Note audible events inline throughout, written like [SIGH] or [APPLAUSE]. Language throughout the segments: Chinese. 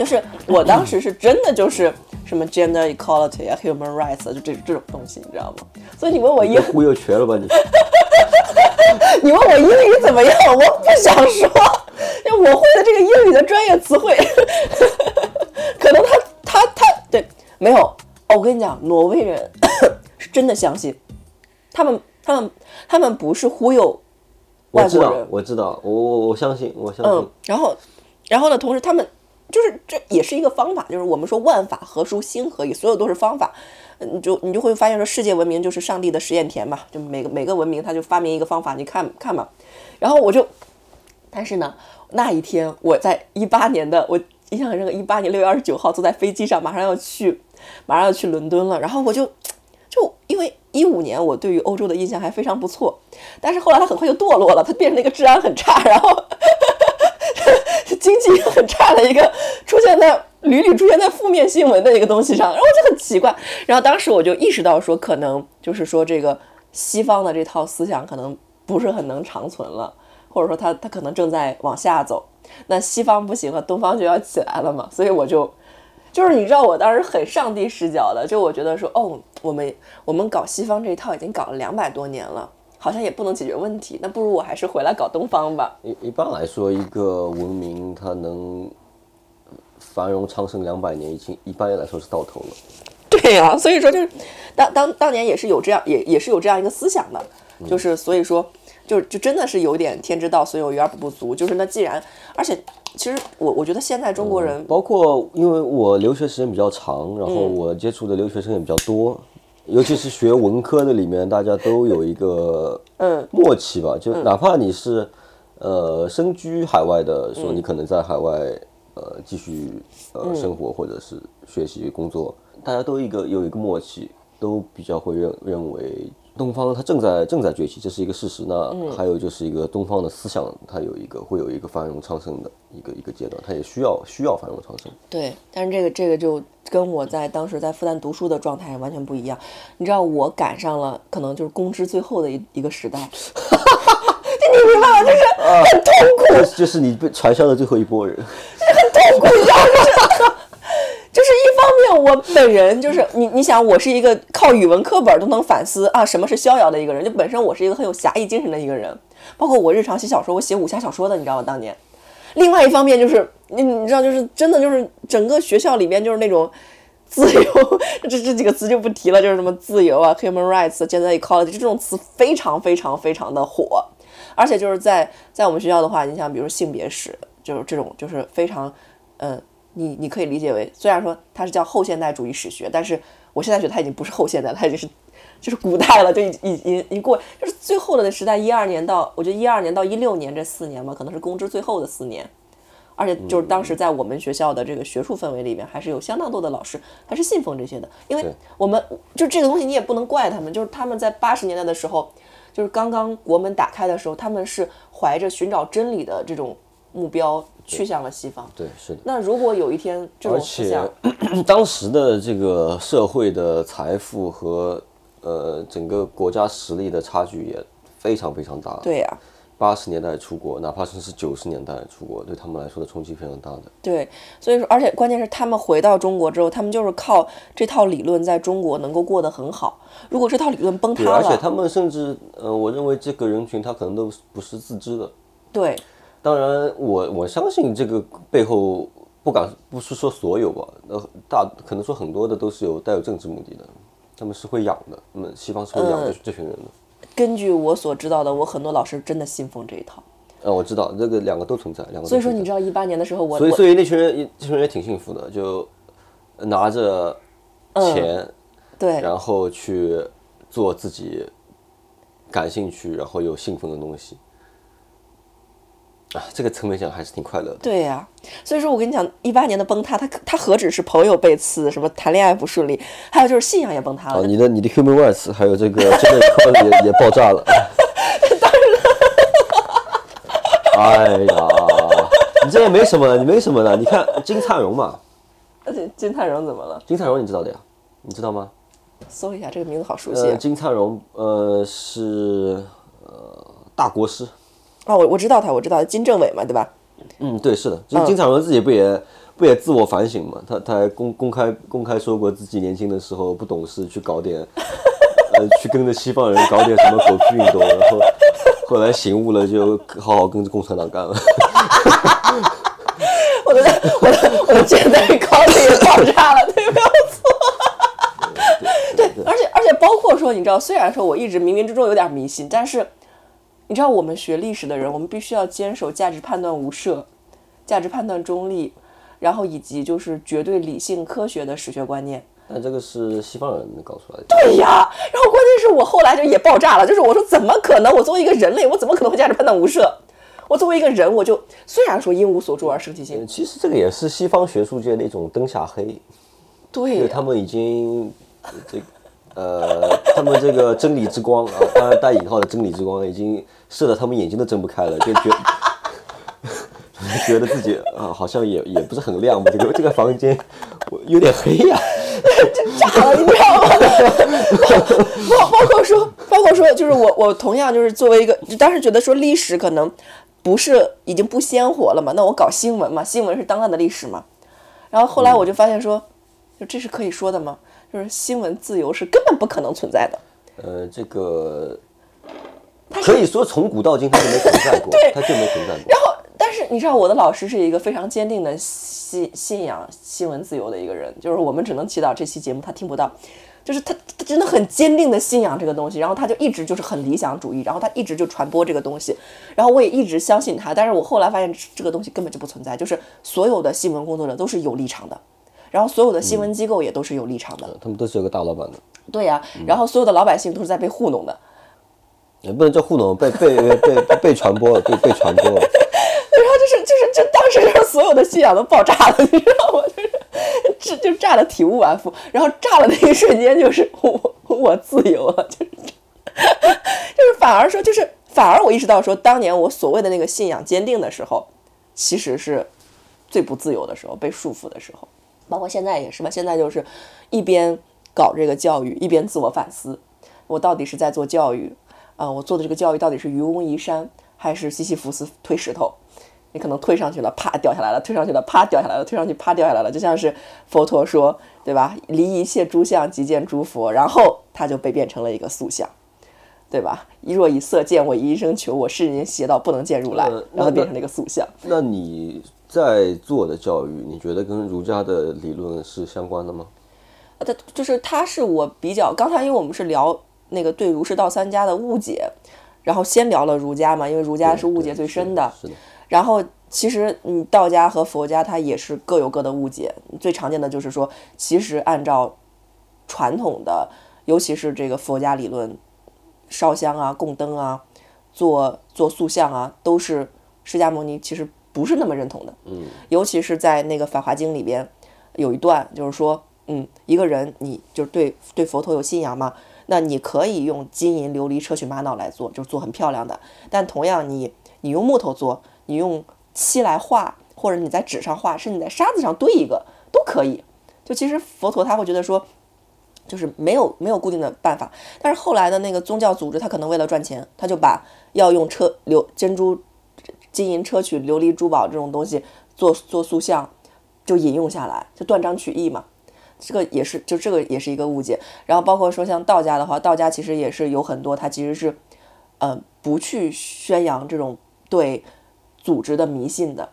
就是我当时是真的就是什么 gender equality 啊，human rights 啊，就这这种东西，你知道吗？所以你问我英，忽悠瘸了吧你？[LAUGHS] 你问我英语怎么样？我不想说，因为我会的这个英语的专业词汇，可能他他他对没有。哦，我跟你讲，挪威人是真的相信，他们他们他们不是忽悠外我知道国人，，我知道，我我我相信，我相信嗯。，然后然后呢，同时他们就是这也是一个方法，就是我们说万法何殊心何以，所有都是方法。嗯你就你就会发现说，世界文明就是上帝的实验田嘛，就每个每个文明他就发明一个方法，你看看嘛。然后我就，但是呢，那一天我在一八年的，我印象很深刻，一八年六月二十九号坐在飞机上，马上要去，马上要去伦敦了。然后我就就因为一五年我对于欧洲的印象还非常不错，但是后来它很快就堕落了，它变成了一个治安很差，然后经济很差的一个出现在屡屡出现在负面新闻的一个东西上，然后就很奇怪。然后当时我就意识到说，可能就是说这个西方的这套思想可能不是很能长存了，或者说它它可能正在往下走。那西方不行了，东方就要起来了嘛，所以我就 [LAUGHS] 就是你知道，我当时很上帝视角的，就我觉得说，哦，我们我们搞西方这一套已经搞了两百多年了，好像也不能解决问题，那不如我还是回来搞东方吧。一一般来说，一个文明它能繁荣昌盛两百年，已经一般来说是到头了。对呀、所以说就是当当当年也是有这样也也是有这样一个思想的，就是所以说就就真的是有点天之道损有余而补不足，就是那既然而且其实我我觉得现在中国人包括因为我留学时间比较长，然后嗯我接触的留学生也比较多，尤其是学文科的里面，大家都有一个嗯默契吧，就哪怕你是呃身居海外的，说你可能在海外呃继续呃生活或者是学习工作，大家都一个有一个默契，都比较会认认为。东方它正在正在崛起，这是一个事实。那还有就是一个东方的思想，它有一个会有一个繁荣昌盛的一个一个阶段，它也需要需要繁荣昌盛。对，但是这个这个就跟我在当时在复旦读书的状态完全不一样。你知道我赶上了可能就是公知最后的一一个时代，[LAUGHS] 就你明白吗？就是很痛苦，这就是你被传销的最后一波人。[LAUGHS] 就是很痛苦，你知道吗？[LAUGHS] 就是一方面，我本人就是你，你想，我是一个靠语文课本都能反思啊什么是逍遥的一个人，就本身我是一个很有侠义精神的一个人，包括我日常写小说，我写武侠小说的，你知道吗？当年，另外一方面就是你你知道，就是真的就是整个学校里面就是那种。自由，这这几个词就不提了，就是什么自由啊、human rights、gender equality 这种词非常非常非常的火，而且就是在在我们学校的话，你像比如性别史，就是这种就是非常，嗯，你你可以理解为，虽然说它是叫后现代主义史学，但是我现在觉得它已经不是后现代了，它已经是就是古代了，就已已已已过，就是最后的那时代，一二年到我觉得一二年到一六年这四年嘛，可能是公知最后的四年。而且就是当时在我们学校的这个学术氛围里面，还是有相当多的老师还是信奉这些的，因为我们就这个东西你也不能怪他们，就是他们在八十年代的时候，就是刚刚国门打开的时候，他们是怀着寻找真理的这种目标去向了西方。对，是的。那如果有一天这而种思且想，[CLEARS THROAT] 当时的这个社会的财富和呃整个国家实力的差距也非常非常大。，对呀、八十年代出国，哪怕是是九十年代出国，对他们来说的冲击非常大的。对，所以说，而且关键是他们回到中国之后，他们就是靠这套理论在中国能够过得很好。如果这套理论崩塌了，而且，他们甚至呃，我认为这个人群他可能都不是自知的。对当然我，我相信这个背后不敢不是说所有吧，呃，大可能说很多的都是有带有政治目的的，他们是会养的，那么西方是会养这、这群人的。根据我所知道的，我很多老师真的信奉这一套。呃，我知道这个两个都存在，两个都所以说，你知道一八年的时候，我所以所以那群人也这群人也挺幸福的，就拿着钱，对然后去做自己感兴趣，然后又信奉的东西。啊，这个层面讲还是挺快乐的。对呀、所以说我跟你讲，一八年的崩塌，它它何止是朋友被刺，什么谈恋爱不顺利，还有就是信仰也崩塌了。哦，你的你的 human rights 还有这个这个也也爆炸了。[LAUGHS] [LAUGHS] 哎呀，你这也没什么，你没什么的。你看金灿荣嘛，金金灿荣怎么了？金灿荣你知道的呀？你知道吗？搜一下这个名字好熟悉、呃，啊。金灿荣呃是呃大国师，哦，我我知道他，我知道金政委嘛，对吧？嗯，对，是的，金金灿荣自己不也不也自我反省嘛？他他还公公开公开说过自己年轻的时候不懂事，去搞点，呃，去跟着西方人搞点什么狗屁运动，然后后来醒悟了，就好好跟着共产党干了。[LAUGHS] 我的我的我的现在高铁也爆炸了，对，没有错。对，而且而且包括说，你知道，虽然说我一直冥冥之中有点迷信，但是你知道，我们学历史的人，我们必须要坚守价值判断无涉、价值判断中立，然后以及就是绝对理性科学的史学观念。但这个是西方人搞出来的。对呀，然后关键是我后来就也爆炸了，就是我说怎么可能？我作为一个人类，我怎么可能会价值判断无涉？我作为一个人，我就虽然说因无所住而生其心，其实这个也是西方学术界的一种灯下黑，对，他们已经这个呃，他们这个真理之光 [LAUGHS] 啊，当然带引号的真理之光已经射的他们眼睛都睁不开了，就觉觉得自己啊好像也也不是很亮，这个这个房间我有点黑呀、就炸了，你知道吗？包包括说，包括说，就是我我同样就是作为一个，当时觉得说历史可能不是已经不鲜活了嘛，那我搞新闻嘛，新闻是当代的历史嘛。然后后来我就发现说，就这是可以说的吗？就是新闻自由是根本不可能存在的。呃，这个可以说从古到今它就没存在过，[LAUGHS] 对它就没存在过。然后，但是你知道，我的老师是一个非常坚定的信信仰新闻自由的一个人，就是我们只能祈祷这期节目他听不到，就是他他真的很坚定的信仰这个东西，然后他就一直就是很理想主义，然后他一直就传播这个东西，然后我也一直相信他，但是我后来发现这个东西根本就不存在，就是所有的新闻工作者都是有立场的，然后所有的新闻机构也都是有立场的，他们都是有个大老板的，对呀、然后所有的老百姓都是在被糊弄的。也不能叫糊弄，被被 [LAUGHS] 被被被传播了，被被传播了。[LAUGHS] 然后就是就是就当时就是所有的信仰都爆炸了，[LAUGHS] 你知道吗？就是这就炸的体无完肤，然后炸了那一瞬间就是我我自由了，就是就是反而说就是反而我意识到说，当年我所谓的那个信仰坚定的时候，其实是最不自由的时候，被束缚的时候，包括现在也是吧。现在就是一边搞这个教育，一边自我反思，我到底是在做教育啊、我做的这个教育到底是愚公移山，还是西西弗斯推石头？你可能推上去了，啪掉下来了；推上去了，啪掉下来了；推上去，啪掉下来了。就像是佛陀说，对吧？离一切诸相，即见诸佛，然后他就被变成了一个塑像，对吧？一若以色见我，以一生求我，世人邪道不能见如来呃，然后变成了一个塑像。那你在做的教育，你觉得跟儒家的理论是相关的吗？呃它就是它是我比较刚才因为我们是聊那个对儒释道三家的误解，然后先聊了儒家嘛，因为儒家是误解最深的。是的，然后其实你，道家和佛家它也是各有各的误解，最常见的就是说，其实按照传统的，尤其是这个佛家理论，烧香啊、供灯啊、做做塑像啊，都是释迦牟尼其实不是那么认同的。嗯，尤其是在那个《法华经》里边有一段，就是说，嗯，一个人你就是对对佛陀有信仰嘛，那你可以用金银琉璃砗磲玛瑙来做，就是做很漂亮的。但同样你你用木头做，你用漆来画，或者你在纸上画，甚至你在沙子上堆一个都可以。就其实佛陀他会觉得说，就是没有没有固定的办法。但是后来的那个宗教组织，他可能为了赚钱，他就把要用车流珍珠、金银砗磲、琉璃珠宝这种东西做做塑像，就引用下来，就断章取义嘛。这个也是，就这个也是一个误解。然后包括说像道家的话，道家其实也是有很多，它其实是，呃，不去宣扬这种对组织的迷信的。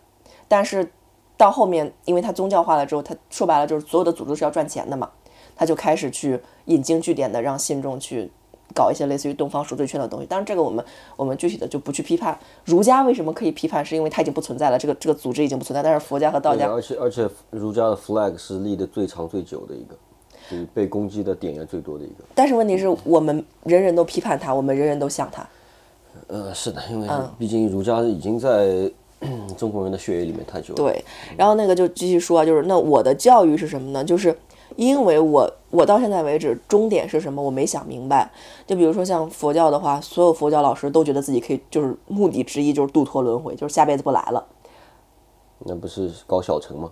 但是到后面，因为它宗教化了之后，它说白了就是所有的组织是要赚钱的嘛，他就开始去引经据典的让信众去搞一些类似于东方赎罪券的东西。当然，这个我们我们具体的就不去批判。儒家为什么可以批判，是因为它已经不存在了，这个这个组织已经不存在。但是佛家和道家而且而且儒家的 flag 是立的最长最久的一个，就是被攻击的点也最多的一个。但是问题是我们人人都批判他，我们人人都像他。呃，是的，因为嗯毕竟儒家已经在 [CLEARS THROAT] 中国人的血液里面太久了。对，然后那个就继续说啊，就是那我的教育是什么呢？就是因为我我到现在为止终点是什么，我没想明白。就比如说像佛教的话，所有佛教老师都觉得自己可以，就是目的之一就是度脱轮回，就是下辈子不来了。那不是搞小成吗？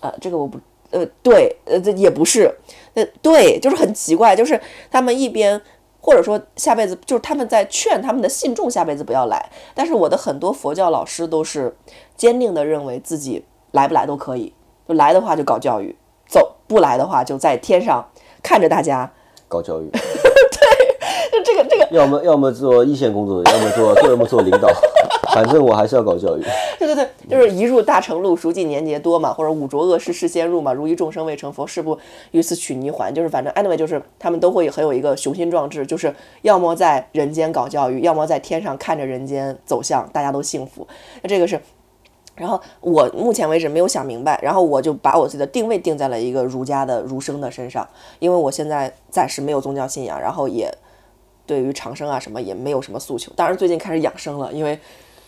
呃，这个我不，呃，对，呃，这也不是，那，对，就是很奇怪，就是他们一边或者说下辈子，就是他们在劝他们的信众下辈子不要来，但是我的很多佛教老师都是坚定的认为自己来不来都可以，就来的话就搞教育，走不来的话就在天上看着大家。[LAUGHS] 搞教育，[LAUGHS] 对就这个这个，要么要么做一线工作，要么做要么做领导，[LAUGHS] 反正我还是要搞教育。对对对，就是一入大成路，熟记年节多嘛，或者五浊恶世事先入嘛，如一众生未成佛，誓不于此取泥还。就是反正 anyway，就是他们都会很有一个雄心壮志，就是要么在人间搞教育，要么在天上看着人间走向大家都幸福。那这个是。然后我目前为止没有想明白，然后我就把我自己的定位定在了一个儒家的儒生的身上，因为我现在暂时没有宗教信仰，然后也对于长生啊什么也没有什么诉求。当然最近开始养生了，因为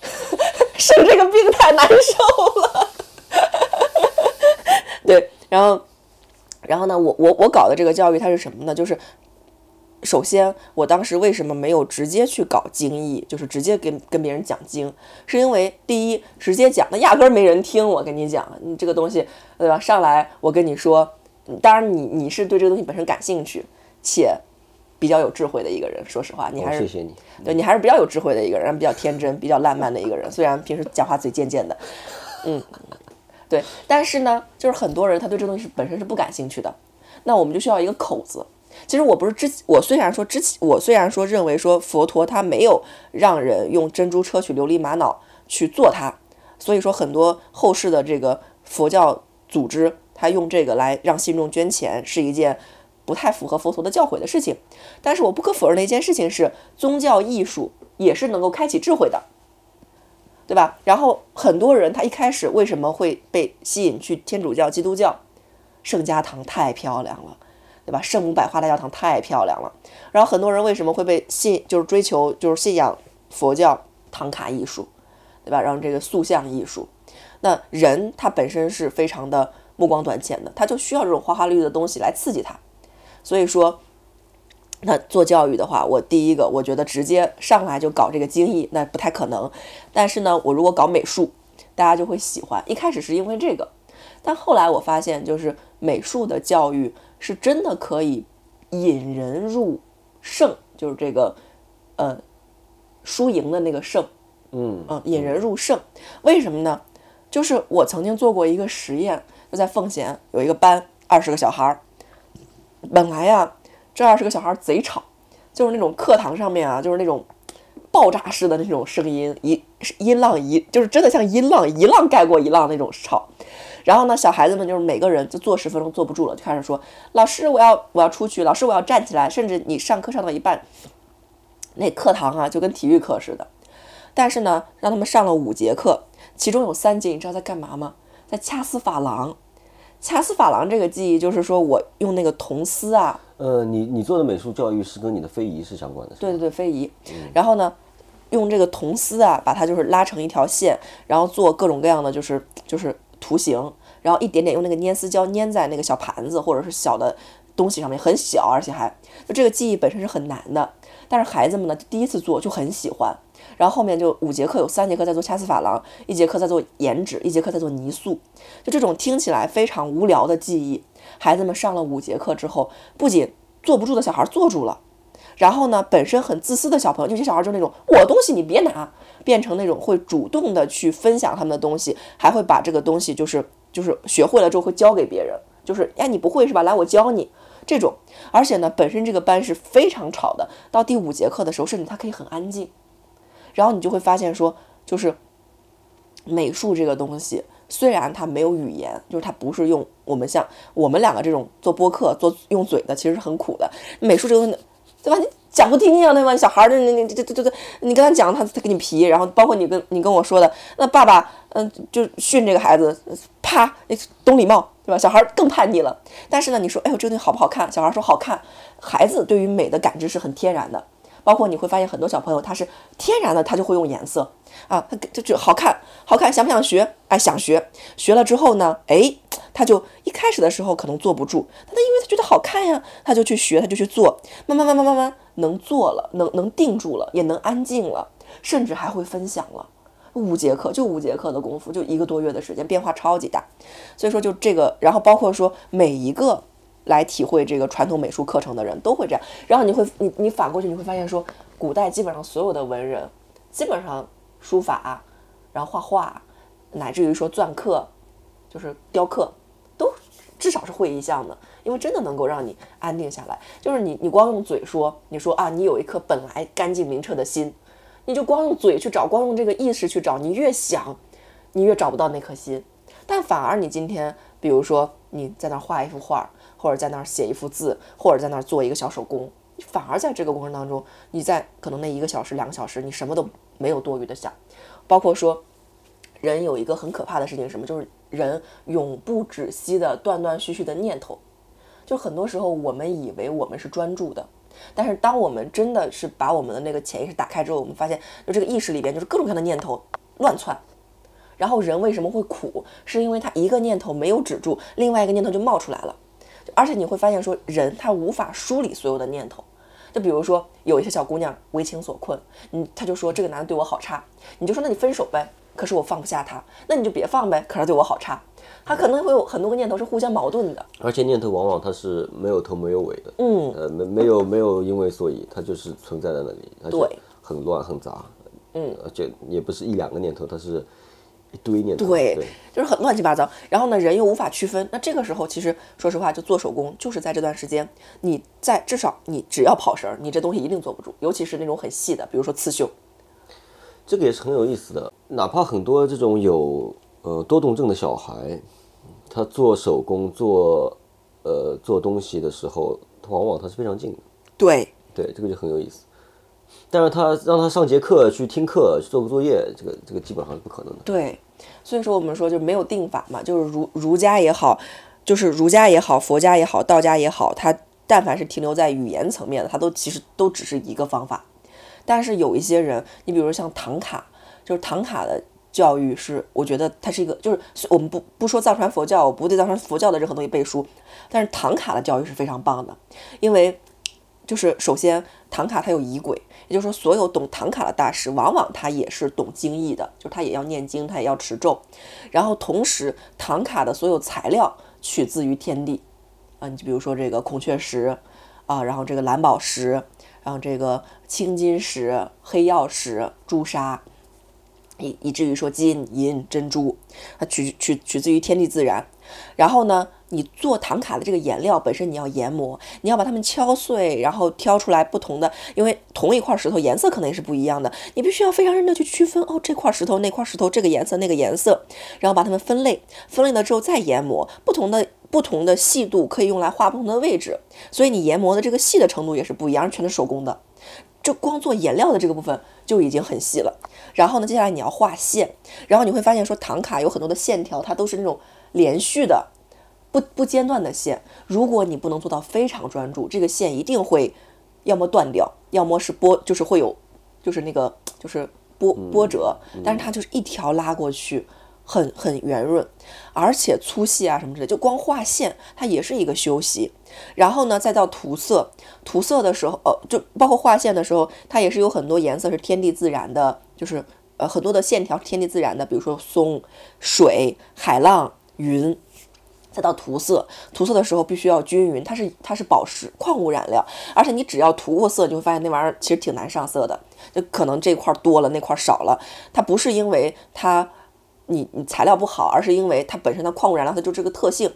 [LAUGHS] 生这个病太难受了。对，然后，然后呢，我我我搞的这个教育它是什么呢？就是。首先，我当时为什么没有直接去搞经义，就是直接跟跟别人讲经，是因为第一，直接讲那压根儿没人听。我跟你讲，你这个东西，对吧？上来我跟你说，当然你你是对这个东西本身感兴趣，且比较有智慧的一个人。说实话，你还是谢谢你，对你还是比较有智慧的一个人，比较天真、比较浪漫的一个人。虽然平时讲话嘴贱贱的，嗯，对，但是呢，就是很多人他对这东西是本身是不感兴趣的，那我们就需要一个口子。其实我不是之，我虽然说之前，我虽然说认为说佛陀他没有让人用珍珠砗磲琉璃玛瑙去做它，所以说很多后世的这个佛教组织，他用这个来让信众捐钱是一件不太符合佛陀的教诲的事情。但是我不可否认的一件事情是，宗教艺术也是能够开启智慧的，对吧？然后很多人他一开始为什么会被吸引去天主教、基督教？圣家堂太漂亮了。对吧？圣母百花大教堂太漂亮了。然后很多人为什么会被信，就是追求，就是信仰佛教唐卡艺术，对吧？然后这个塑像艺术，那人他本身是非常的目光短浅的，他就需要这种花花绿绿的东西来刺激他。所以说，那做教育的话，我第一个我觉得直接上来就搞这个精益，那不太可能。但是呢，我如果搞美术，大家就会喜欢。一开始是因为这个，但后来我发现，就是美术的教育。是真的可以引人入胜，就是这个呃输赢的那个胜，嗯嗯，引人入胜。为什么呢？就是我曾经做过一个实验，就在奉贤有一个班，二十个小孩儿。本来呀，这二十个小孩儿贼吵，就是那种课堂上面啊，就是那种爆炸式的那种声音，一音浪一，就是真的像音浪一浪盖过一浪那种吵。然后呢，小孩子们就是每个人就坐十分钟坐不住了，就开始说：“老师，我要我要出去，老师我要站起来。”甚至你上课上到一半，那课堂啊就跟体育课似的。但是呢，让他们上了五节课，其中有三节，你知道在干嘛吗？在掐丝珐琅。掐丝珐琅这个技艺就是说我用那个铜丝啊。呃，你你做的美术教育是跟你的非遗是相关的。对对对，非遗。然后呢，用这个铜丝啊，把它就是拉成一条线，然后做各种各样的就是就是图形。然后一点点用那个粘丝胶粘在那个小盘子或者是小的东西上面，很小，而且还就这个技艺本身是很难的。但是孩子们呢，第一次做就很喜欢。然后后面就五节课有三节课在做掐丝珐琅，一节课在做颜纸，一节课在做泥塑。就这种听起来非常无聊的技艺，孩子们上了五节课之后，不仅坐不住的小孩坐住了，然后呢，本身很自私的小朋友，有些小孩就是那种我东西你别拿，变成那种会主动的去分享他们的东西，还会把这个东西就是。就是学会了之后会教给别人，就是哎你不会是吧？来我教你这种。而且呢，本身这个班是非常吵的，到第五节课的时候，甚至他可以很安静。然后你就会发现说，就是美术这个东西，虽然它没有语言，就是它不是用我们像我们两个这种做播客做用嘴的，其实是很苦的。美术这个，对吧？你讲不听呀，对吧？小孩儿，你你这这这这，你跟他讲，他他给你皮。然后包括你跟你跟我说的，那爸爸，嗯，就训这个孩子，啪，懂礼貌，对吧？小孩儿更叛逆了。但是呢，你说，哎呦，这个东西好不好看？小孩说好看。孩子对于美的感知是很天然的。包括你会发现很多小朋友他是天然的，他就会用颜色啊，他就就好看，好看，想不想学？哎，想学。学了之后呢，哎，他就一开始的时候可能坐不住，但他因为他觉得好看呀，他就去学，他就去做，慢慢慢慢慢慢能做了，能能定住了，也能安静了，甚至还会分享了。五节课就五节课的功夫，就一个多月的时间，变化超级大。所以说就这个，然后包括说每一个。来体会这个传统美术课程的人都会这样，然后你会你你反过去你会发现说，古代基本上所有的文人，基本上书法，然后画画，乃至于说篆刻，就是雕刻，都至少是会意向的，因为真的能够让你安定下来。就是你你光用嘴说，你说啊，你有一颗本来干净明澈的心，你就光用嘴去找，光用这个意识去找，你越想，你越找不到那颗心。但反而你今天，比如说你在那画一幅画，或者在那儿写一幅字，或者在那儿做一个小手工，反而在这个过程当中，你在可能那一个小时、两个小时，你什么都没有多余的想，包括说。人有一个很可怕的事情什么？就是人永不止息的断断续续的念头。就很多时候我们以为我们是专注的，但是当我们真的是把我们的那个潜意识打开之后，我们发现就这个意识里边就是各种各样的念头乱窜。然后人为什么会苦？是因为他一个念头没有止住，另外一个念头就冒出来了。而且你会发现说，人他无法梳理所有的念头。就比如说有一些小姑娘为情所困，嗯，她就说这个男的对我好差，你就说那你分手呗。可是我放不下他，那你就别放呗。可是对我好差，他可能会有很多个念头是互相矛盾的，而且念头往往它是没有头没有尾的，嗯，呃，没没有没有因为所以，它就是存在在那里，对，很乱很杂，嗯，而且也不是一两个念头，它是一堆念头，对，就是很乱七八糟。然后呢，人又无法区分，那这个时候其实说实话，就做手工，就是在这段时间，你在至少你只要跑神儿，你这东西一定坐不住，尤其是那种很细的，比如说刺绣。这个也是很有意思的，哪怕很多这种有呃多动症的小孩，他做手工做呃做东西的时候，往往他是非常静的。对对，这个就很有意思。但是他让他上节课去听课去做个作业，这个这个基本上是不可能的。对，所以说我们说就没有定法嘛，就是儒儒家也好，就是儒家也好，佛家也好，道家也好，他但凡是停留在语言层面的，他都其实都只是一个方法。但是有一些人，你比如像唐卡，就是唐卡的教育是，我觉得它是一个，就是我们不不说藏传佛教，我不对藏传佛教的任何东西背书，但是唐卡的教育是非常棒的，因为就是首先唐卡它有仪轨，也就是说所有懂唐卡的大师，往往他也是懂经义的，就他也要念经，他也要持咒，然后同时唐卡的所有材料取自于天地，啊，你就比如说这个孔雀石，啊，然后这个蓝宝石。然后这个青金石、黑曜石、朱砂，以以至于说金银珍珠，它取取取自于天地自然。然后呢，你做唐卡的这个颜料本身你要研磨，你要把它们敲碎，然后挑出来不同的，因为同一块石头颜色可能也是不一样的，你必须要非常认真去区分哦，这块石头那块石头这个颜色那个颜色，然后把它们分类，分类了之后再研磨不同的。不同的细度可以用来画不同的位置，所以你研磨的这个细的程度也是不一样，全是手工的。就光做颜料的这个部分就已经很细了。然后呢，接下来你要画线，然后你会发现说唐卡有很多的线条，它都是那种连续的、不不间断的线。如果你不能做到非常专注，这个线一定会要么断掉，要么是波，就是会有，就是那个就是波波折，但是它就是一条拉过去。很很圆润，而且粗细啊什么之类，就光画线它也是一个修习。然后呢，再到涂色，涂色的时候，呃，就包括画线的时候，它也是有很多颜色是天地自然的，就是呃很多的线条是天地自然的，比如说松、水、海浪、云。再到涂色，涂色的时候必须要均匀，它是它是宝石矿物染料，而且你只要涂过色，就会发现那玩意儿其实挺难上色的，就可能这块多了，那块少了，它不是因为它。你你材料不好，而是因为它本身的矿物染料它就这个特性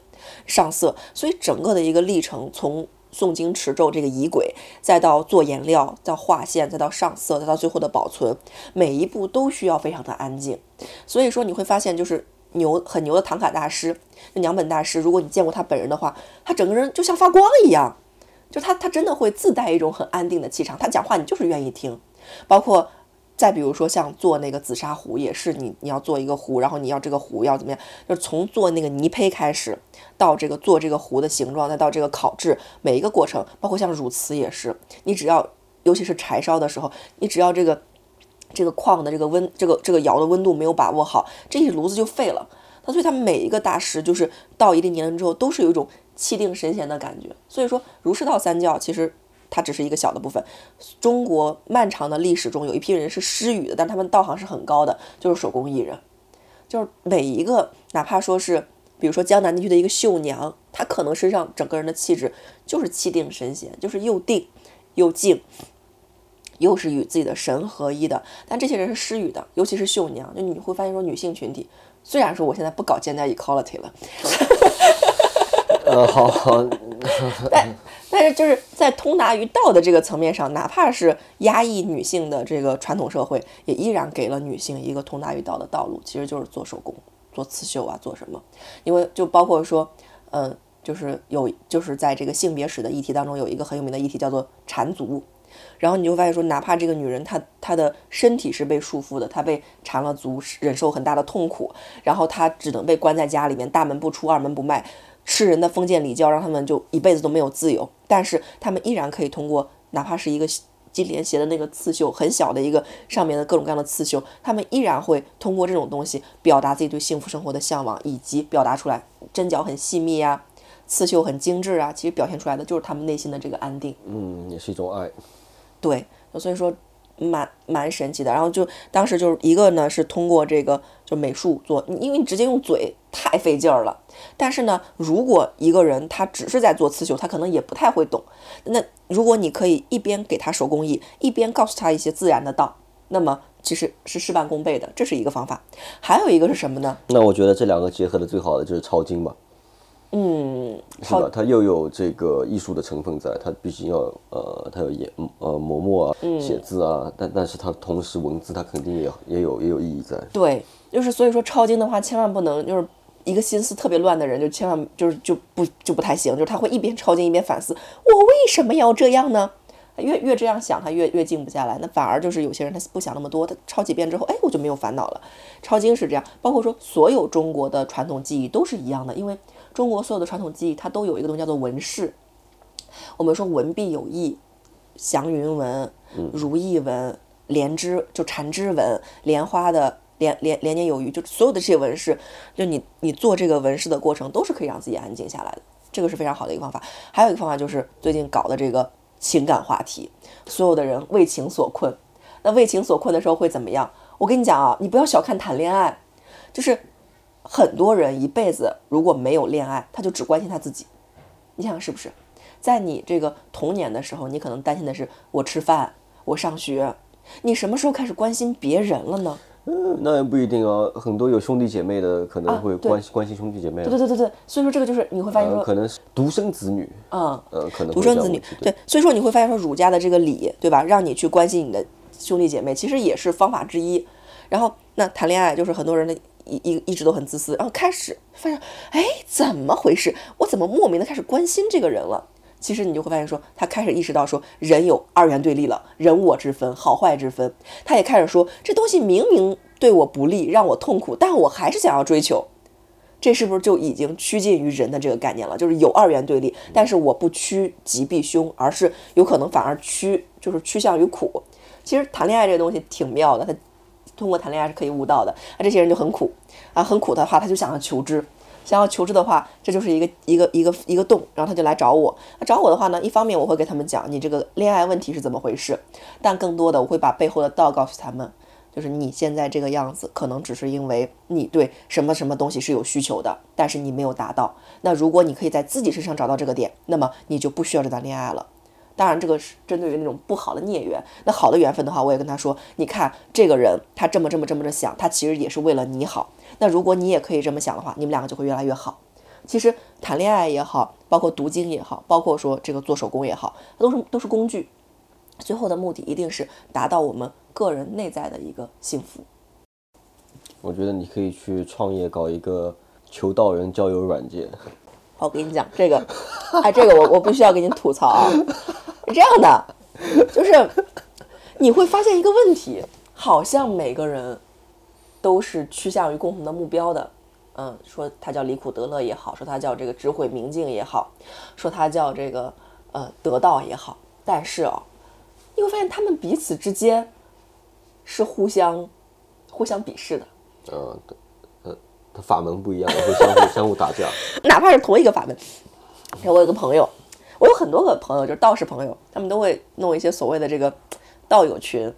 上色，所以整个的一个历程，从诵经持咒这个仪轨，再到做颜料，到画线，再到上色，再到最后的保存，每一步都需要非常的安静。所以说你会发现，就是牛很牛的唐卡大师，那娘本大师，如果你见过他本人的话，他整个人就像发光一样，就他他真的会自带一种很安定的气场，他讲话你就是愿意听，包括。再比如说，像做那个紫砂壶，也是你你要做一个壶，然后你要这个壶要怎么样？就是从做那个泥胚开始，到这个做这个壶的形状，再到这个烤制，每一个过程，包括像汝瓷也是，你只要，尤其是柴烧的时候，你只要这个这个矿的这个温，这个这个窑的温度没有把握好，这一炉子就废了。他所以他们每一个大师就是到一定年龄之后，都是有一种气定神闲的感觉。所以说，儒释道三教其实。它只是一个小的部分。中国漫长的历史中，有一批人是失语的，但他们道行是很高的，就是手工艺人。就是每一个，哪怕说是，比如说江南地区的一个绣娘，她可能身上整个人的气质就是气定神闲，就是又定又静，又是与自己的神合一的。但这些人是失语的，尤其是绣娘。就你会发现说，女性群体，虽然说我现在不搞 gender equality 了。呃，[LAUGHS] 好好，但但是就是在通达于道的这个层面上，哪怕是压抑女性的这个传统社会，也依然给了女性一个通达于道的道路，其实就是做手工、做刺绣啊，做什么？因为就包括说，嗯，就是有就是在这个性别史的议题当中，有一个很有名的议题叫做缠足。然后你就发现说，哪怕这个女人她她的身体是被束缚的，她被缠了足，忍受很大的痛苦，然后她只能被关在家里面，大门不出，二门不迈。吃人的封建礼教让他们就一辈子都没有自由，但是他们依然可以通过哪怕是一个金莲鞋的那个刺绣，很小的一个上面的各种各样的刺绣，他们依然会通过这种东西表达自己对幸福生活的向往，以及表达出来针脚很细密啊，刺绣很精致啊，其实表现出来的就是他们内心的这个安定。嗯，也是一种爱。对，所以说。蛮蛮神奇的，然后就当时就是一个呢，是通过这个就美术做，因为你直接用嘴太费劲儿了。但是呢，如果一个人他只是在做刺绣，他可能也不太会懂。那如果你可以一边给他手工艺，一边告诉他一些自然的道，那么其实是事半功倍的，这是一个方法。还有一个是什么呢？那我觉得这两个结合的最好的就是抄经吧。嗯，是吧？它又有这个艺术的成分在，它毕竟要呃，它有研呃磨墨啊，写字啊，但但是它同时文字它肯定也也有也有意义在。对，就是所以说抄经的话，千万不能就是一个心思特别乱的人，就千万就是就不就不太行，就是他会一边抄经一边反思，我为什么要这样呢？越越这样想，他越越静不下来。那反而就是有些人他不想那么多，他抄几遍之后，哎，我就没有烦恼了。抄经是这样，包括说所有中国的传统技艺都是一样的，因为。中国所有的传统技艺，它都有一个东西叫做纹饰。我们说文必有意，祥云纹、如意纹、莲枝就缠枝纹、莲花的连连连年有余，就所有的这些纹饰，就你你做这个纹饰的过程，都是可以让自己安静下来的。这个是非常好的一个方法。还有一个方法就是最近搞的这个情感话题，所有的人为情所困。那为情所困的时候会怎么样？我跟你讲啊，你不要小看谈恋爱，就是。很多人一辈子如果没有恋爱，他就只关心他自己。你想想是不是？在你这个童年的时候，你可能担心的是我吃饭，我上学。你什么时候开始关心别人了呢？嗯，那也不一定啊。很多有兄弟姐妹的可能会关心关心兄弟姐妹。对对对对对。所以说这个就是你会发现说，可能是独生子女。嗯呃，可能独生子女。对，所以说你会发现说儒家的这个礼，对吧？让你去关心你的兄弟姐妹，其实也是方法之一。然后那谈恋爱就是很多人的。一一一直都很自私，然后开始发现，哎，怎么回事？我怎么莫名的开始关心这个人了？其实你就会发现，说他开始意识到，说人有二元对立了，人我之分，好坏之分。他也开始说，这东西明明对我不利，让我痛苦，但我还是想要追求。这是不是就已经趋近于人的这个概念了？就是有二元对立，但是我不趋吉避凶，而是有可能反而趋，就是趋向于苦。其实谈恋爱这个东西挺妙的，它。通过谈恋爱是可以悟道的，那这些人就很苦啊，很苦的话，他就想要求知，想要求知的话，这就是一个一个一个一个洞，然后他就来找我。那找我的话呢，一方面我会给他们讲你这个恋爱问题是怎么回事，但更多的我会把背后的道告诉他们，就是你现在这个样子，可能只是因为你对什么什么东西是有需求的，但是你没有达到。那如果你可以在自己身上找到这个点，那么你就不需要这段恋爱了。当然，这个是针对于那种不好的孽缘。那好的缘分的话，我也跟他说：“你看，这个人他这么这么这么着想，他其实也是为了你好。那如果你也可以这么想的话，你们两个就会越来越好。其实谈恋爱也好，包括读经也好，包括说这个做手工也好，它都是都是工具。最后的目的一定是达到我们个人内在的一个幸福。我觉得你可以去创业，搞一个求道人交友软件。我跟你讲，这个，哎，这个我我必须要给你吐槽啊！是这样的，就是你会发现一个问题，好像每个人都是趋向于共同的目标的。嗯，说他叫离苦得乐也好，说他叫这个智慧明镜也好，说他叫这个呃得道也好，但是哦，你会发现他们彼此之间是互相互相鄙视的。嗯，呃，他法门不一样，会相互 [LAUGHS] 相互打架，哪怕是同一个法门。我有个朋友。我有很多个朋友，就是道士朋友，他们都会弄一些所谓的这个道友群。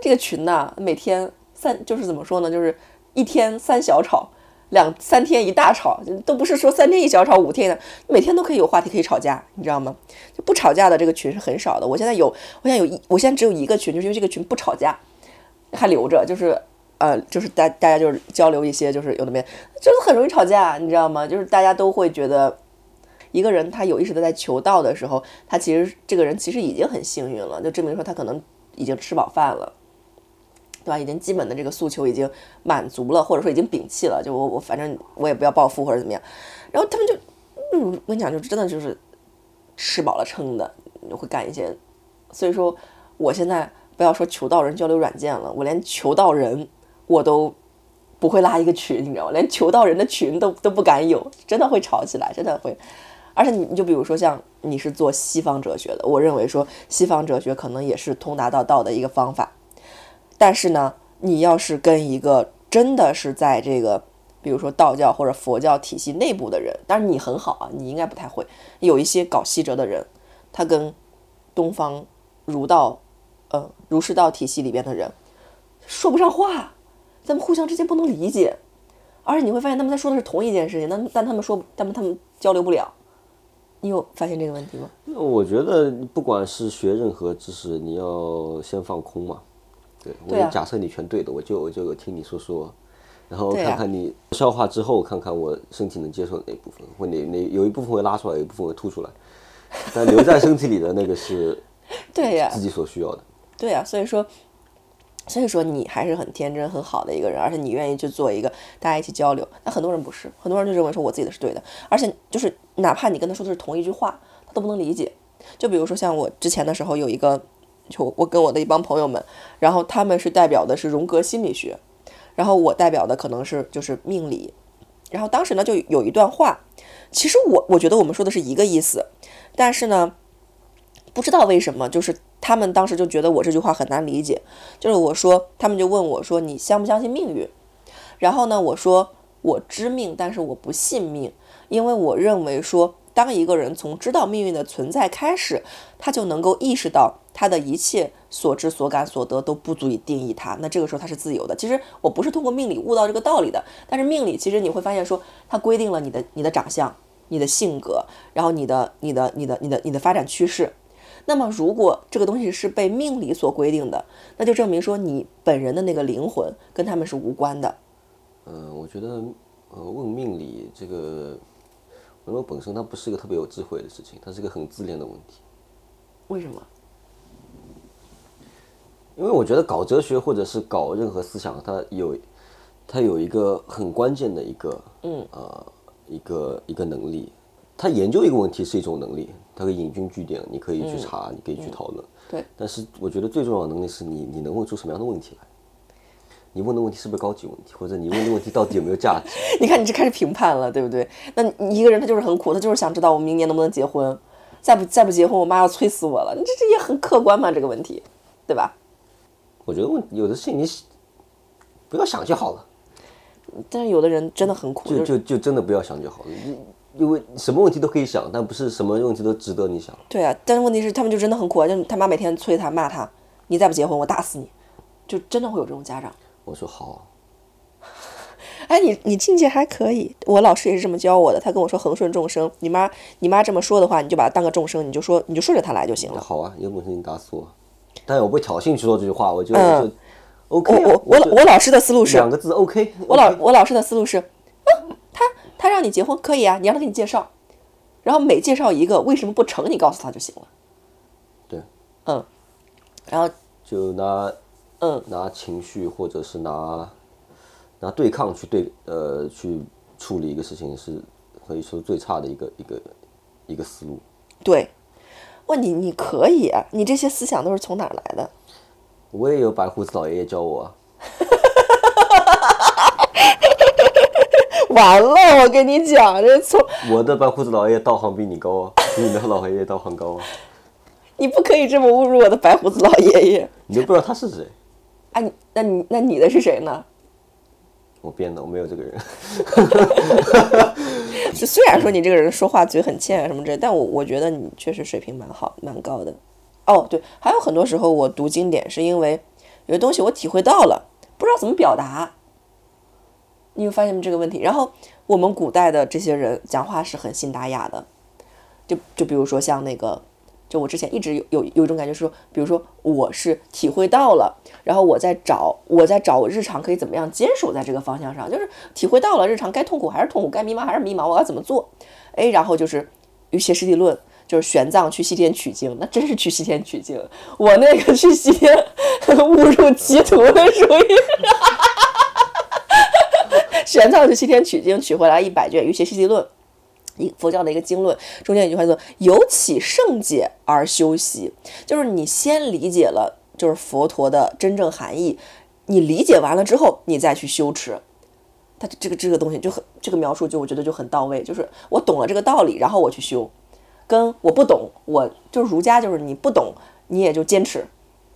这个群呢，每天三就是怎么说呢，就是一天三小吵，两三天一大吵，都不是说三天一小吵，五天的，每天都可以有话题可以吵架，你知道吗？就不吵架的这个群是很少的。我现在有，我现在有一，我现在只有一个群，就是因为这个群不吵架，还留着，就是呃，就是大大家就是交流一些，就是有的没，就是很容易吵架，你知道吗？就是大家都会觉得。一个人他有意识的在求道的时候，他其实这个人其实已经很幸运了，就证明说他可能已经吃饱饭了，对吧？已经基本的这个诉求已经满足了，或者说已经摒弃了。就我我反正我也不要暴富或者怎么样。然后他们就，嗯，我跟你讲，就真的就是吃饱了撑的，会干一些。所以说，我现在不要说求道人交流软件了，我连求道人我都。不会拉一个群，你知道吗？连求道人的群都都不敢有，真的会吵起来，真的会。而且你你就比如说像你是做西方哲学的，我认为说西方哲学可能也是通达到道的一个方法。但是呢，你要是跟一个真的是在这个，比如说道教或者佛教体系内部的人，但是你很好啊，你应该不太会。有一些搞西哲的人，他跟东方儒道，呃，儒释道体系里边的人说不上话。咱们互相之间不能理解，而且你会发现他们在说的是同一件事情，但但他们说，但他们交流不了。你有发现这个问题吗？我觉得不管是学任何知识，你要先放空嘛。对，我就假设你全对的，我就我就听你说说，然后看看你消化之后，看看我身体能接受哪部分，或哪哪有一部分会拉出来，有一部分会吐出来，但留在身体里的那个是，[LAUGHS] 对呀，自己所需要的。对呀，所以说。所以说你还是很天真很好的一个人，而且你愿意去做一个大家一起交流。那很多人不是，很多人就认为说我自己的是对的，而且就是哪怕你跟他说的是同一句话，他都不能理解。就比如说像我之前的时候有一个，就我跟我的一帮朋友们，然后他们是代表的是荣格心理学，然后我代表的可能是就是命理，然后当时呢就有一段话，其实我我觉得我们说的是一个意思，但是呢不知道为什么就是。他们当时就觉得我这句话很难理解，就是我说，他们就问我说：“你相不相信命运？”然后呢，我说：“我知命，但是我不信命，因为我认为说，当一个人从知道命运的存在开始，他就能够意识到他的一切所知所感所得都不足以定义他，那这个时候他是自由的。其实我不是通过命理悟到这个道理的，但是命理其实你会发现说，它规定了你的你的长相、你的性格，然后你的你的你的你的你的发展趋势。”那么，如果这个东西是被命理所规定的，那就证明说你本人的那个灵魂跟他们是无关的。嗯，我觉得，呃，问命理这个，因为本身它不是一个特别有智慧的事情，它是一个很自恋的问题。为什么？因为我觉得搞哲学或者是搞任何思想，它有，它有一个很关键的一个，嗯，呃，一个一个能力。他研究一个问题是一种能力，他可以引经据典，你可以去查，你可以去讨论。对。但是我觉得最重要的能力是你，你能问出什么样的问题来？你问的问题是不是高级问题，或者你问的问题到底有没有价值？[LAUGHS] 你看，你这开始评判了，对不对？那一个人他就是很苦，他就是想知道我明年能不能结婚，再不再不结婚，我妈要催死我了。你这这也很客观嘛，这个问题，对吧？我觉得问有的事情你不要想就好了。但是有的人真的很苦，就就就真的不要想就好了。因为什么问题都可以想，但不是什么问题都值得你想。对啊，但是问题是他们就真的很苦啊！就他妈每天催他骂他，你再不结婚我打死你，就真的会有这种家长。我说好。[LAUGHS] 哎，你你境界还可以，我老师也是这么教我的。他跟我说恒顺众生，你妈你妈这么说的话，你就把他当个众生，你就说你就顺着他来就行了。好啊，有本事你打死我！但是我不挑衅去说这句话，我就就 OK。我我我我老师的思路是两个字 OK。我老我老师的思路是。他让你结婚可以啊，你让他给你介绍，然后每介绍一个为什么不成，你告诉他就行了。对，嗯，然后就拿嗯拿情绪或者是拿拿对抗去对呃去处理一个事情是可以说最差的一个一个一个思路。对，问你你可以啊，你这些思想都是从哪儿来的？我也有白胡子老爷爷教我。[LAUGHS] 完了，我跟你讲，这从我的白胡子老爷爷道行比你高啊，比 [LAUGHS] 你的老爷爷道行高啊！你不可以这么侮辱我的白胡子老爷爷。你都不知道他是谁？哎，那你那你的是谁呢？我编的，我没有这个人。就 [LAUGHS] 虽然说你这个人说话嘴很欠啊什么之类，但我我觉得你确实水平蛮好，蛮高的。哦，对，还有很多时候我读经典是因为有些东西我体会到了，不知道怎么表达。你有发现没这个问题？然后我们古代的这些人讲话是很信达雅的，就就比如说像那个，就我之前一直有有有一种感觉说，比如说我是体会到了，然后我在找我在找我日常可以怎么样坚守在这个方向上，就是体会到了日常该痛苦还是痛苦，该迷茫还是迷茫，我要怎么做？哎，然后就是于切实地论，就是玄奘去西天取经，那真是去西天取经。我那个去西天 [LAUGHS] 误入歧途的属于。[LAUGHS] 玄奘去西天取经，取回来一百卷《瑜伽师地论》，一佛教的一个经论，中间有句话说：“由起圣解而修习”，就是你先理解了就是佛陀的真正含义，你理解完了之后，你再去修持。他这个这个东西就很这个描述就我觉得就很到位，就是我懂了这个道理，然后我去修，跟我不懂，我就是儒家就是你不懂你也就坚持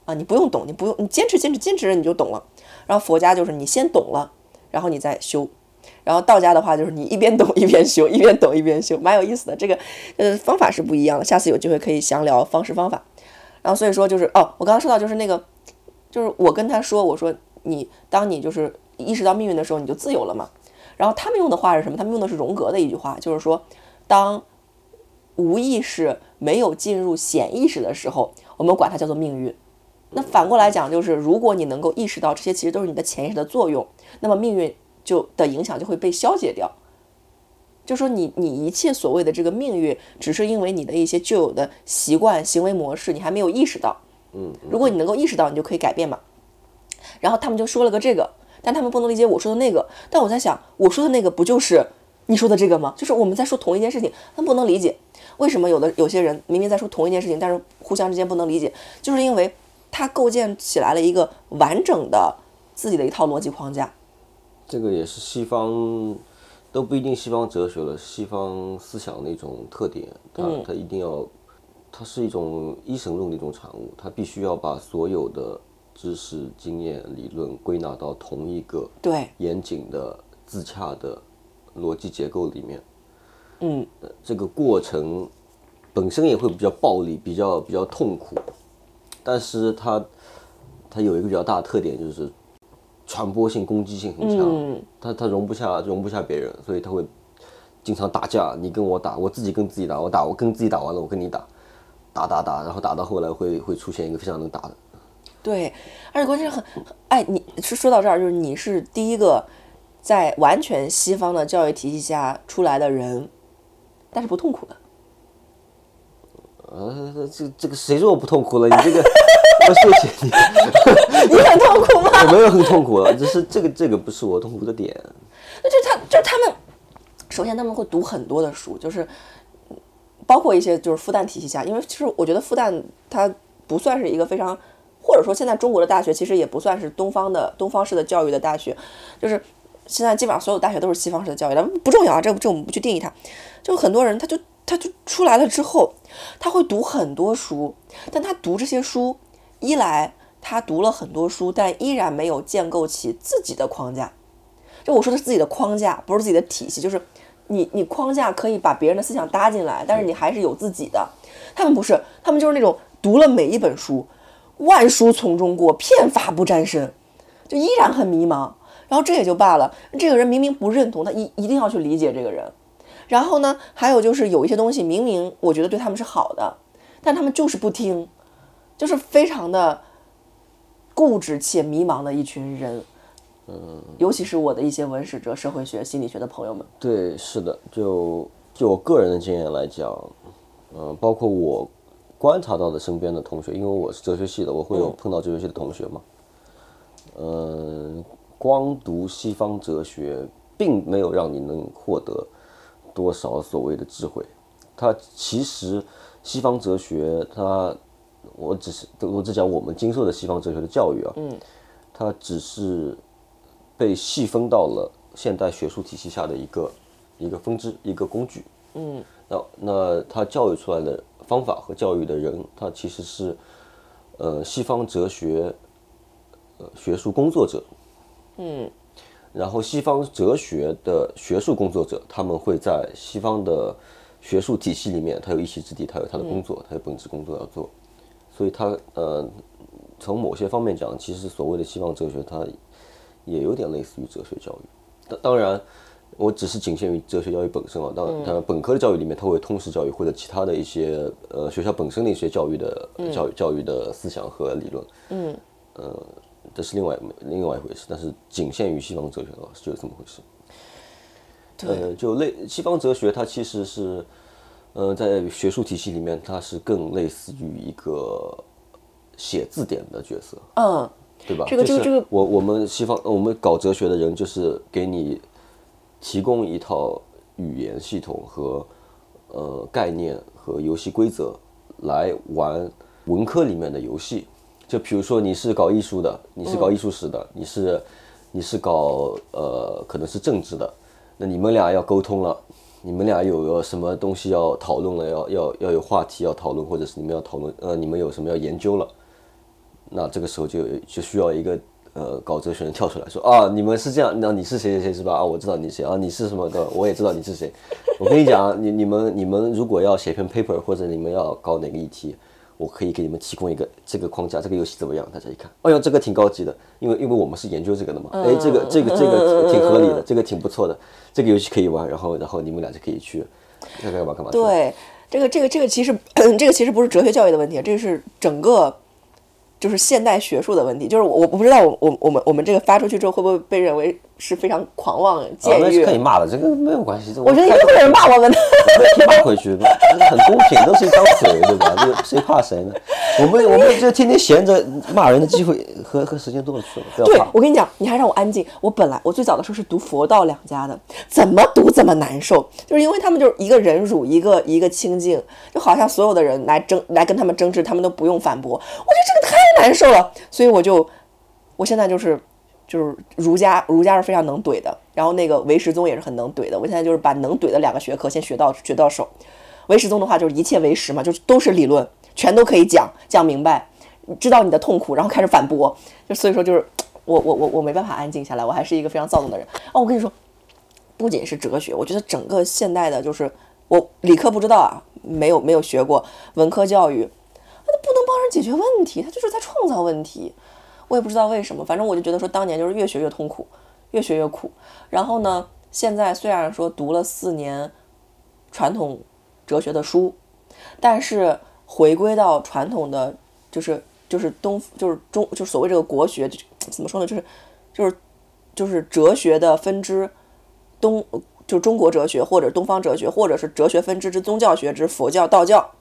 啊，你不用懂，你不用你坚持坚持坚持你就懂了。然后佛家就是你先懂了，然后你再修。然后道家的话就是你一边懂一边修，一边懂一边修，[LAUGHS] 蛮有意思的。这个呃方法是不一样的，下次有机会可以详聊方式方法。然后所以说就是哦，我刚刚说到就是那个，就是我跟他说，我说你当你就是意识到命运的时候，你就自由了嘛。然后他们用的话是什么？他们用的是荣格的一句话，就是说当无意识没有进入显意识的时候，我们管它叫做命运。那反过来讲，就是如果你能够意识到这些其实都是你的潜意识的作用，那么命运。就的影响就会被消解掉，就说你你一切所谓的这个命运，只是因为你的一些旧有的习惯、行为模式，你还没有意识到。嗯，如果你能够意识到，你就可以改变嘛。然后他们就说了个这个，但他们不能理解我说的那个。但我在想，我说的那个不就是你说的这个吗？就是我们在说同一件事情，他们不能理解为什么有的有些人明明在说同一件事情，但是互相之间不能理解，就是因为他构建起来了一个完整的自己的一套逻辑框架。这个也是西方都不一定西方哲学了，西方思想的一种特点。它它一定要，它是一种一神论的一种产物，它必须要把所有的知识、经验、理论归纳到同一个对严谨的、自洽的逻辑结构里面。嗯，这个过程本身也会比较暴力、比较比较痛苦，但是它它有一个比较大的特点就是。传播性、攻击性很强，他他容不下容不下别人，所以他会经常打架。你跟我打，我自己跟自己打，我打我跟自己打完了，我跟你打，打打打，然后打到后来会会出现一个非常能打的。对，而且关键很哎，你是说到这儿，就是你是第一个在完全西方的教育体系下出来的人，但是不痛苦的。呃，这这个谁说我不痛苦了？你这个。[LAUGHS] 我谢谢你，[LAUGHS] 你很痛苦吗？[LAUGHS] 我没有很痛苦了，只是这个这个不是我痛苦的点。那就他就他们，首先他们会读很多的书，就是包括一些就是复旦体系下，因为其实我觉得复旦它不算是一个非常，或者说现在中国的大学其实也不算是东方的东方式的教育的大学，就是现在基本上所有大学都是西方式的教育，但不重要啊，这这我们不去定义它。就很多人他就他就出来了之后，他会读很多书，但他读这些书。一来，他读了很多书，但依然没有建构起自己的框架。就我说的是自己的框架，不是自己的体系，就是你你框架可以把别人的思想搭进来，但是你还是有自己的。他们不是，他们就是那种读了每一本书，万书从中过，片法不沾身，就依然很迷茫。然后这也就罢了，这个人明明不认同，他一一定要去理解这个人。然后呢，还有就是有一些东西明明我觉得对他们是好的，但他们就是不听。就是非常的固执且迷茫的一群人，嗯，尤其是我的一些文史哲、社会学、心理学的朋友们。对，是的，就就我个人的经验来讲，嗯，包括我观察到的身边的同学，因为我是哲学系的，我会有碰到哲学系的同学嘛，嗯，光读西方哲学并没有让你能获得多少所谓的智慧，它其实西方哲学它。我只是我只讲我们经受的西方哲学的教育啊，嗯，它只是被细分到了现代学术体系下的一个一个分支一个工具，嗯，那那它教育出来的方法和教育的人，它其实是呃西方哲学呃学术工作者，嗯，然后西方哲学的学术工作者，他们会在西方的学术体系里面，他有一席之地，他有他的工作，他有本职工作要做。所以，他呃，从某些方面讲，其实所谓的西方哲学，它也有点类似于哲学教育。当当然，我只是仅限于哲学教育本身啊。当当然，本科的教育里面，它会通识教育或者其他的一些呃学校本身的一些教育的教育教育的思想和理论。嗯。呃，这是另外另外一回事。但是，仅限于西方哲学的话，就是这么回事。对。就类西方哲学，它其实是。呃，在学术体系里面，它是更类似于一个写字典的角色，嗯，对吧？这个就是这个这个我我们西方我们搞哲学的人，就是给你提供一套语言系统和呃概念和游戏规则来玩文科里面的游戏。就比如说你是搞艺术的，你是搞艺术史的，你是你是搞呃可能是政治的，那你们俩要沟通了。你们俩有个什么东西要讨论了，要要要有话题要讨论，或者是你们要讨论，呃，你们有什么要研究了，那这个时候就就需要一个呃搞哲学人跳出来说啊，你们是这样，那你是谁谁谁是吧？啊，我知道你谁啊，你是什么的，我也知道你是谁。[LAUGHS] 我跟你讲啊，你你们你们如果要写篇 paper 或者你们要搞哪个议题，我可以给你们提供一个这个框架，这个游戏怎么样？大家一看，哎呦，这个挺高级的，因为因为我们是研究这个的嘛，哎，这个这个这个挺合理的，这个挺不错的，这个游戏可以玩，然后然后你们俩就可以去干嘛干嘛。对，这个这个这个其实 [CLEARS THROAT] 这个其实不是哲学教育的问题，这个是整个就是现代学术的问题。就是我我不知道我我我们我们这个发出去之后会不会被认为是非常狂妄啊，僭越？那是可以骂的，这个没有关系。我觉得一定会有人骂我们的。[LAUGHS] 骂回去吧，很公平，都是一张嘴，对吧？这谁怕谁呢？我们我们就天天闲着骂人的机会和和时间多了去了，对。我跟你讲，你还让我安静。我本来我最早的时候是读佛道两家的，怎么读怎么难受，就是因为他们就是一个忍辱，一个一个清净，就好像所有的人来争来跟他们争执，他们都不用反驳。我觉得这个太难受了，所以我就我现在就是就是儒家儒家是非常能怼的，然后那个唯识宗也是很能怼的。我现在就是把能怼的两个学科先学到学到手。唯识宗的话就是一切唯识嘛，就都是理论，全都可以讲讲明白，知道你的痛苦，然后开始反驳。就所以说就是我我我我没办法安静下来，我还是一个非常躁动的人。哦，我跟你说，不仅是哲学，我觉得整个现代的，就是我理科不知道啊，没有没有学过文科教育，那不能帮人解决问题，他就是在创造问题。我也不知道为什么，反正我就觉得说当年就是越学越痛苦，越学越苦。然后呢，现在虽然说读了四年传统哲学的书，但是回归到传统的，就是就是东就是中就所谓这个国学，就怎么说呢？就是就是就是哲学的分支，东就中国哲学或者东方哲学，或者是哲学分支之宗教学之佛教、道教。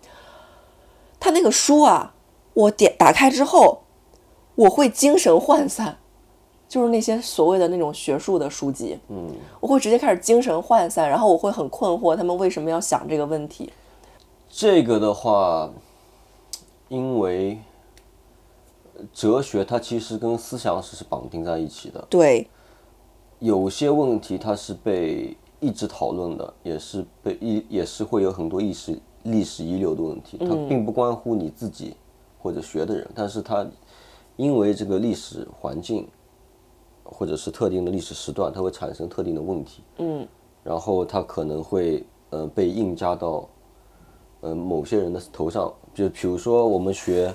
他那个书啊，我点打开之后，我会精神涣散，就是那些所谓的那种学术的书籍，嗯，我会直接开始精神涣散，然后我会很困惑，他们为什么要想这个问题？这个的话，因为哲学它其实跟思想史是绑定在一起的，对，有些问题它是被一直讨论的，也是被一也是会有很多意识历史遗留的问题，它并不关乎你自己或者学的人，但是它因为这个历史环境或者是特定的历史时段，它会产生特定的问题，嗯，然后它可能会呃被硬加到呃某些人的头上，就比如说我们学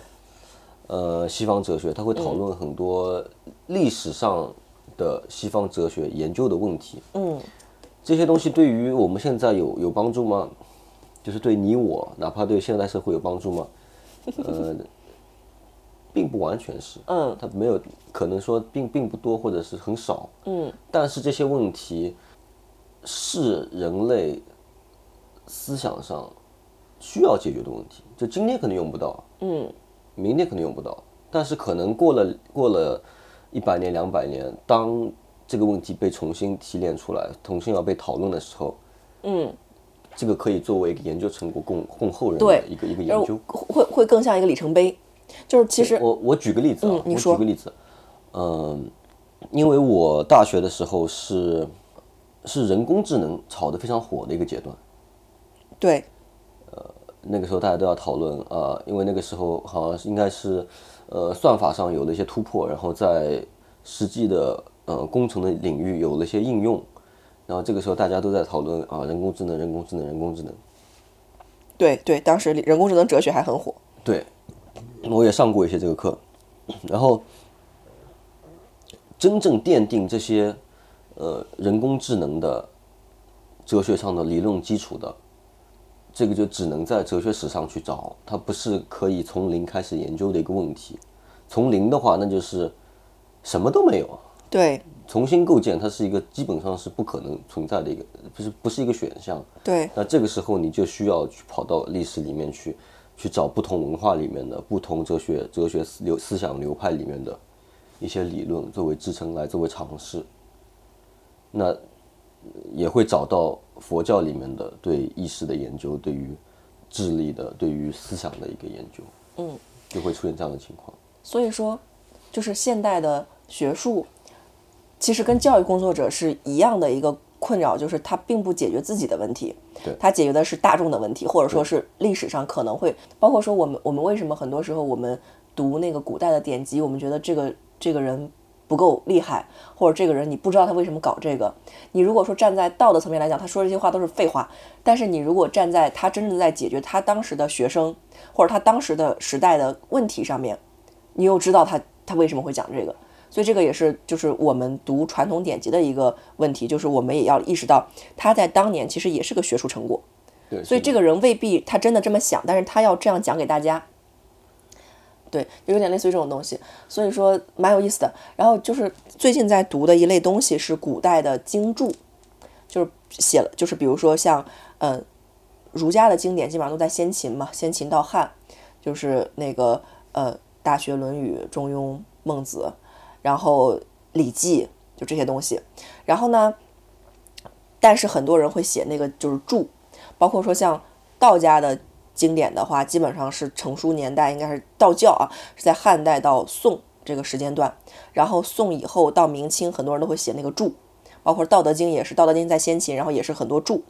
呃西方哲学，它会讨论很多历史上的西方哲学研究的问题，嗯，这些东西对于我们现在有有帮助吗？就是对你我，哪怕对现代社会有帮助吗？呃，并不完全是，嗯，它没有可能说并并不多，或者是很少，嗯，但是这些问题是人类思想上需要解决的问题，就今天可能用不到，嗯，明天可能用不到，但是可能过了过了一百年、两百年，当这个问题被重新提炼出来，重新要被讨论的时候，嗯，这个可以作为一个研究成果供供后人对。的一个一个研究。会会更像一个里程碑，就是其实我我举个例子啊，你说举个例子，嗯，因为我大学的时候是是人工智能炒得非常火的一个阶段，对，呃那个时候大家都要讨论啊、因为那个时候好像是应该是呃算法上有了一些突破，然后在实际的呃工程的领域有了一些应用，然后这个时候大家都在讨论啊人工智能，人工智能，人工智能。对对，当时人工智能哲学还很火，对，我也上过一些这个课，然后真正奠定这些呃人工智能的哲学上的理论基础的，这个就只能在哲学史上去找，它不是可以从零开始研究的一个问题。从零的话，那就是什么都没有，对，重新构建，它是一个基本上是不可能存在的一个，不是不是一个选项。对，那这个时候你就需要去跑到历史里面去，去找不同文化里面的不同哲学、哲学思流思想流派里面的一些理论作为支撑来作为尝试。那也会找到佛教里面的对意识的研究，对于智力的、对于思想的一个研究。嗯，就会出现这样的情况。所以说，就是现代的学术，其实跟教育工作者是一样的一个困扰，就是它并不解决自己的问题，对它解决的是大众的问题，或者说是历史上可能会，包括说我们我们为什么很多时候我们读那个古代的典籍，我们觉得这个这个人不够厉害，或者这个人你不知道他为什么搞这个。你如果说站在道德层面来讲，他说这些话都是废话，但是你如果站在他真正在解决他当时的学生或者他当时的时代的问题上面，你又知道他他为什么会讲这个。所以这个也是就是我们读传统典籍的一个问题，就是我们也要意识到他在当年其实也是个学术成果。对，所以这个人未必他真的这么想，但是他要这样讲给大家。对，有点类似于这种东西，所以说蛮有意思的。然后就是最近在读的一类东西是古代的经注，就是写了，就是比如说像呃儒家的经典基本上都在先秦嘛，先秦到汉，就是那个呃《大学》《论语》《中庸》《孟子》，然后《礼记》就这些东西。然后呢，但是很多人会写那个就是注，包括说像道家的经典的话，基本上是成书年代应该是道教啊，是在汉代到宋这个时间段，然后宋以后到明清，很多人都会写那个注，包括《道德经》也是，《道德经》在先秦，然后也是很多注。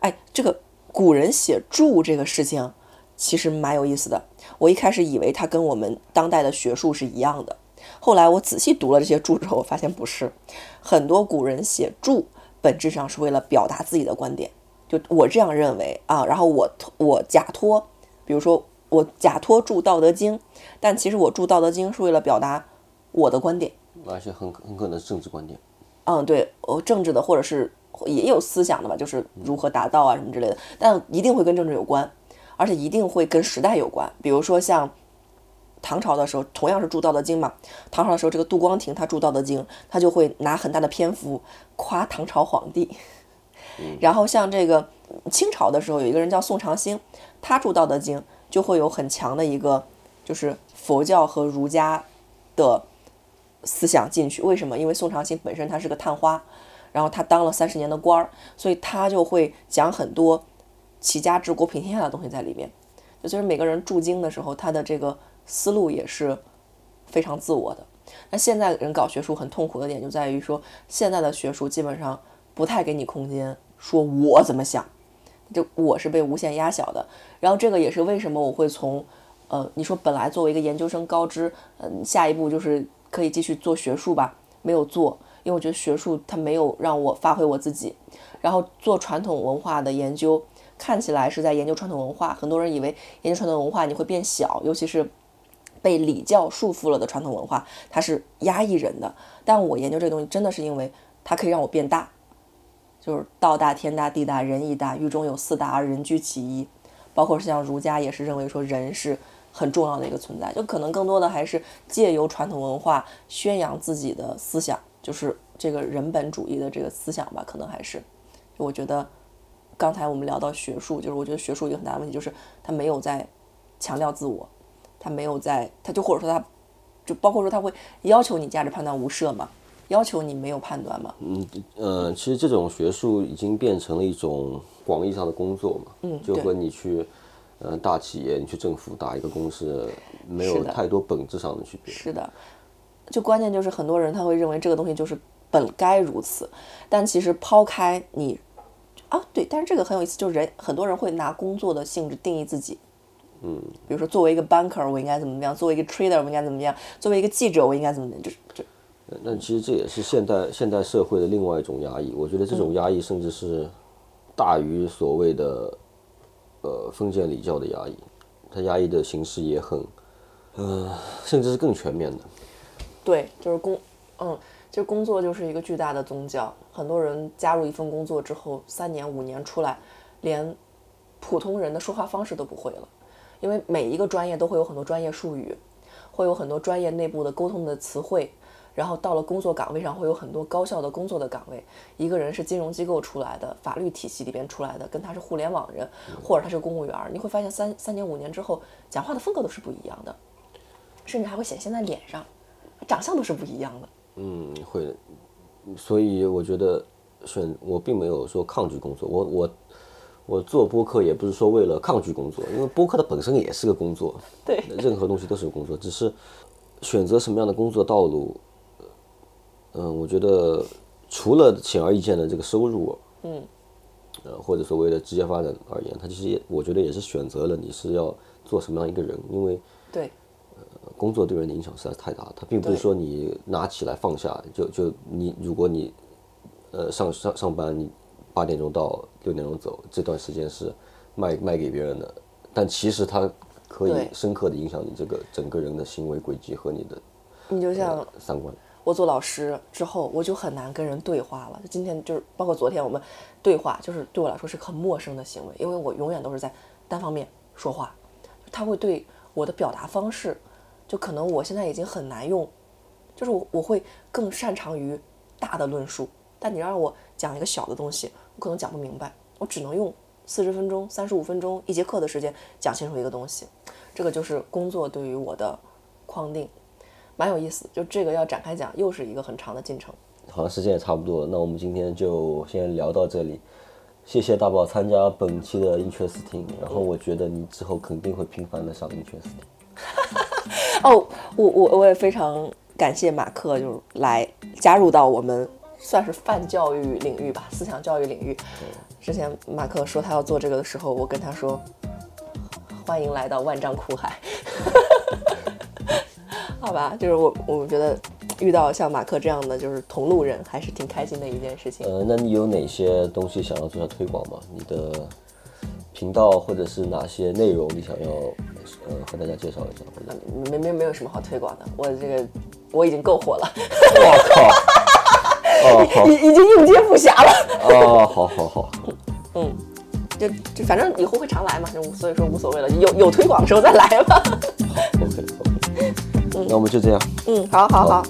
哎，这个古人写注这个事情其实蛮有意思的。我一开始以为它跟我们当代的学术是一样的，后来我仔细读了这些注之后，我发现不是。很多古人写注本质上是为了表达自己的观点，就我这样认为啊。然后我我假托，比如说我假托注《道德经》，但其实我注《道德经》是为了表达我的观点。而且很很可能是政治观点。嗯，对，呃，政治的或者是也有思想的吧，就是如何达到啊什么之类的，但一定会跟政治有关，而且一定会跟时代有关。比如说像唐朝的时候，同样是注《道德经》嘛，唐朝的时候，这个杜光庭他注《道德经》，他就会拿很大的篇幅夸唐朝皇帝。然后像这个清朝的时候，有一个人叫宋长兴，他注《道德经》就会有很强的一个就是佛教和儒家的思想进去。为什么？因为宋长兴本身他是个探花，然后他当了三十年的官儿，所以他就会讲很多齐家治国平天下的东西在里面。就其实每个人注经的时候，他的这个思路也是非常自我的。那现在人搞学术很痛苦的点就在于说，现在的学术基本上不太给你空间说我怎么想，就我是被无限压小的。然后这个也是为什么我会从，呃，你说本来作为一个研究生高知，嗯、下一步就是可以继续做学术吧，没有做，因为我觉得学术它没有让我发挥我自己。然后做传统文化的研究，看起来是在研究传统文化，很多人以为研究传统文化你会变小，尤其是。被礼教束缚了的传统文化，它是压抑人的。但我研究这个东西，真的是因为它可以让我变大，就是道大、天大、地大、人亦大，狱中有四大而人居其一。包括像儒家也是认为说人是很重要的一个存在，就可能更多的还是借由传统文化宣扬自己的思想，就是这个人本主义的这个思想吧，可能还是。我觉得刚才我们聊到学术，就是我觉得学术一个很大的问题就是它没有在强调自我。他没有在，他就或者说他，就包括说他会要求你价值判断无涉嘛，要求你没有判断嘛。嗯呃，其实这种学术已经变成了一种广义上的工作嘛，嗯就和你去呃大企业、你去政府打一个公司没有太多本质上的区别。是的，就关键就是很多人他会认为这个东西就是本该如此，但其实抛开你，啊对，但是这个很有意思，就是人很多人会拿工作的性质定义自己。嗯，比如说，作为一个 banker，我应该怎么怎么样；作为一个 trader，我应该怎么样；作为一个记者，我应该怎么样。就是就那其实这也是现代现代社会的另外一种压抑。我觉得这嗯种压抑甚至是大于所谓的呃封建礼教的压抑，它压抑的形式也很，呃，甚至是更全面的。对，就是工，嗯，其实工作就是一个巨大的宗教。很多人加入一份工作之后，三年五年出来，连普通人的说话方式都不会了，因为每一个专业都会有很多专业术语，会有很多专业内部的沟通的词汇，然然后到了工作岗位上会有很多高效的工作的岗位。一个人是金融机构出来的，法律体系里边出来的，跟他是互联网人，或者他是公务员儿，你会发现三三年五年之后，讲话的风格都是不一样的，甚至还会显现在脸上，长相都是不一样的。嗯，会的。所以我觉得选我并没有说抗拒工作，我我我做播客也不是说为了抗拒工作，因为播客它本身也是个工作，[LAUGHS] 对，任何东西都是个工作，只是选择什么样的工作道路，嗯，我觉得除了显而易见的这个收入，嗯，呃，或者所谓的职业发展而言，它其实也我觉得也是选择了你是要做什么样一个人，因为对，工作对人的影响实在是太大了，它并不是说你拿起来放下就就你如果你呃上上上班你八点钟到六点钟走这段时间是卖卖给别人的，但其实它可以深刻的影响你这个整个人的行为轨迹和你的你就像三观。我做老师之后，我就很难跟人对话了。就今天就是包括昨天我们对话，就是对我来说是很陌生的行为，因为我永远都是在单方面说话，他会对我的表达方式，就可能我现在已经很难用，就是我我会更擅长于大的论述，但你让我讲一个小的东西，我可能讲不明白，我只能用四十分钟、三十五分钟一节课的时间讲清楚一个东西，这个就是工作对于我的框定。蛮有意思，就这个要展开讲，又是一个很长的进程。好像时间也差不多了，那我们今天就先聊到这里。谢谢大宝参加本期的 Interesting，然后我觉得你之后肯定会频繁的上 Interesting。[LAUGHS] 哦，我我我也非常感谢马克，就是来加入到我们算是泛教育领域吧，思想教育领域。之前马克说他要做这个的时候，我跟他说，欢迎来到万丈苦海。[LAUGHS] 好吧，就是我我觉得遇到像马克这样的就是同路人，还是挺开心的一件事情。呃，那你有哪些东西想要做下推广吗？你的频道或者是哪些内容你想要呃和大家介绍一下？或者没没没有什么好推广的，我这个我已经够火了，我靠！哦好已已经应接不暇了。哦好好好，嗯，就就反正以后会常来嘛，就所以说无所谓了，有有推广的时候再来吧。OK OK，那我们就这样。嗯，好好好。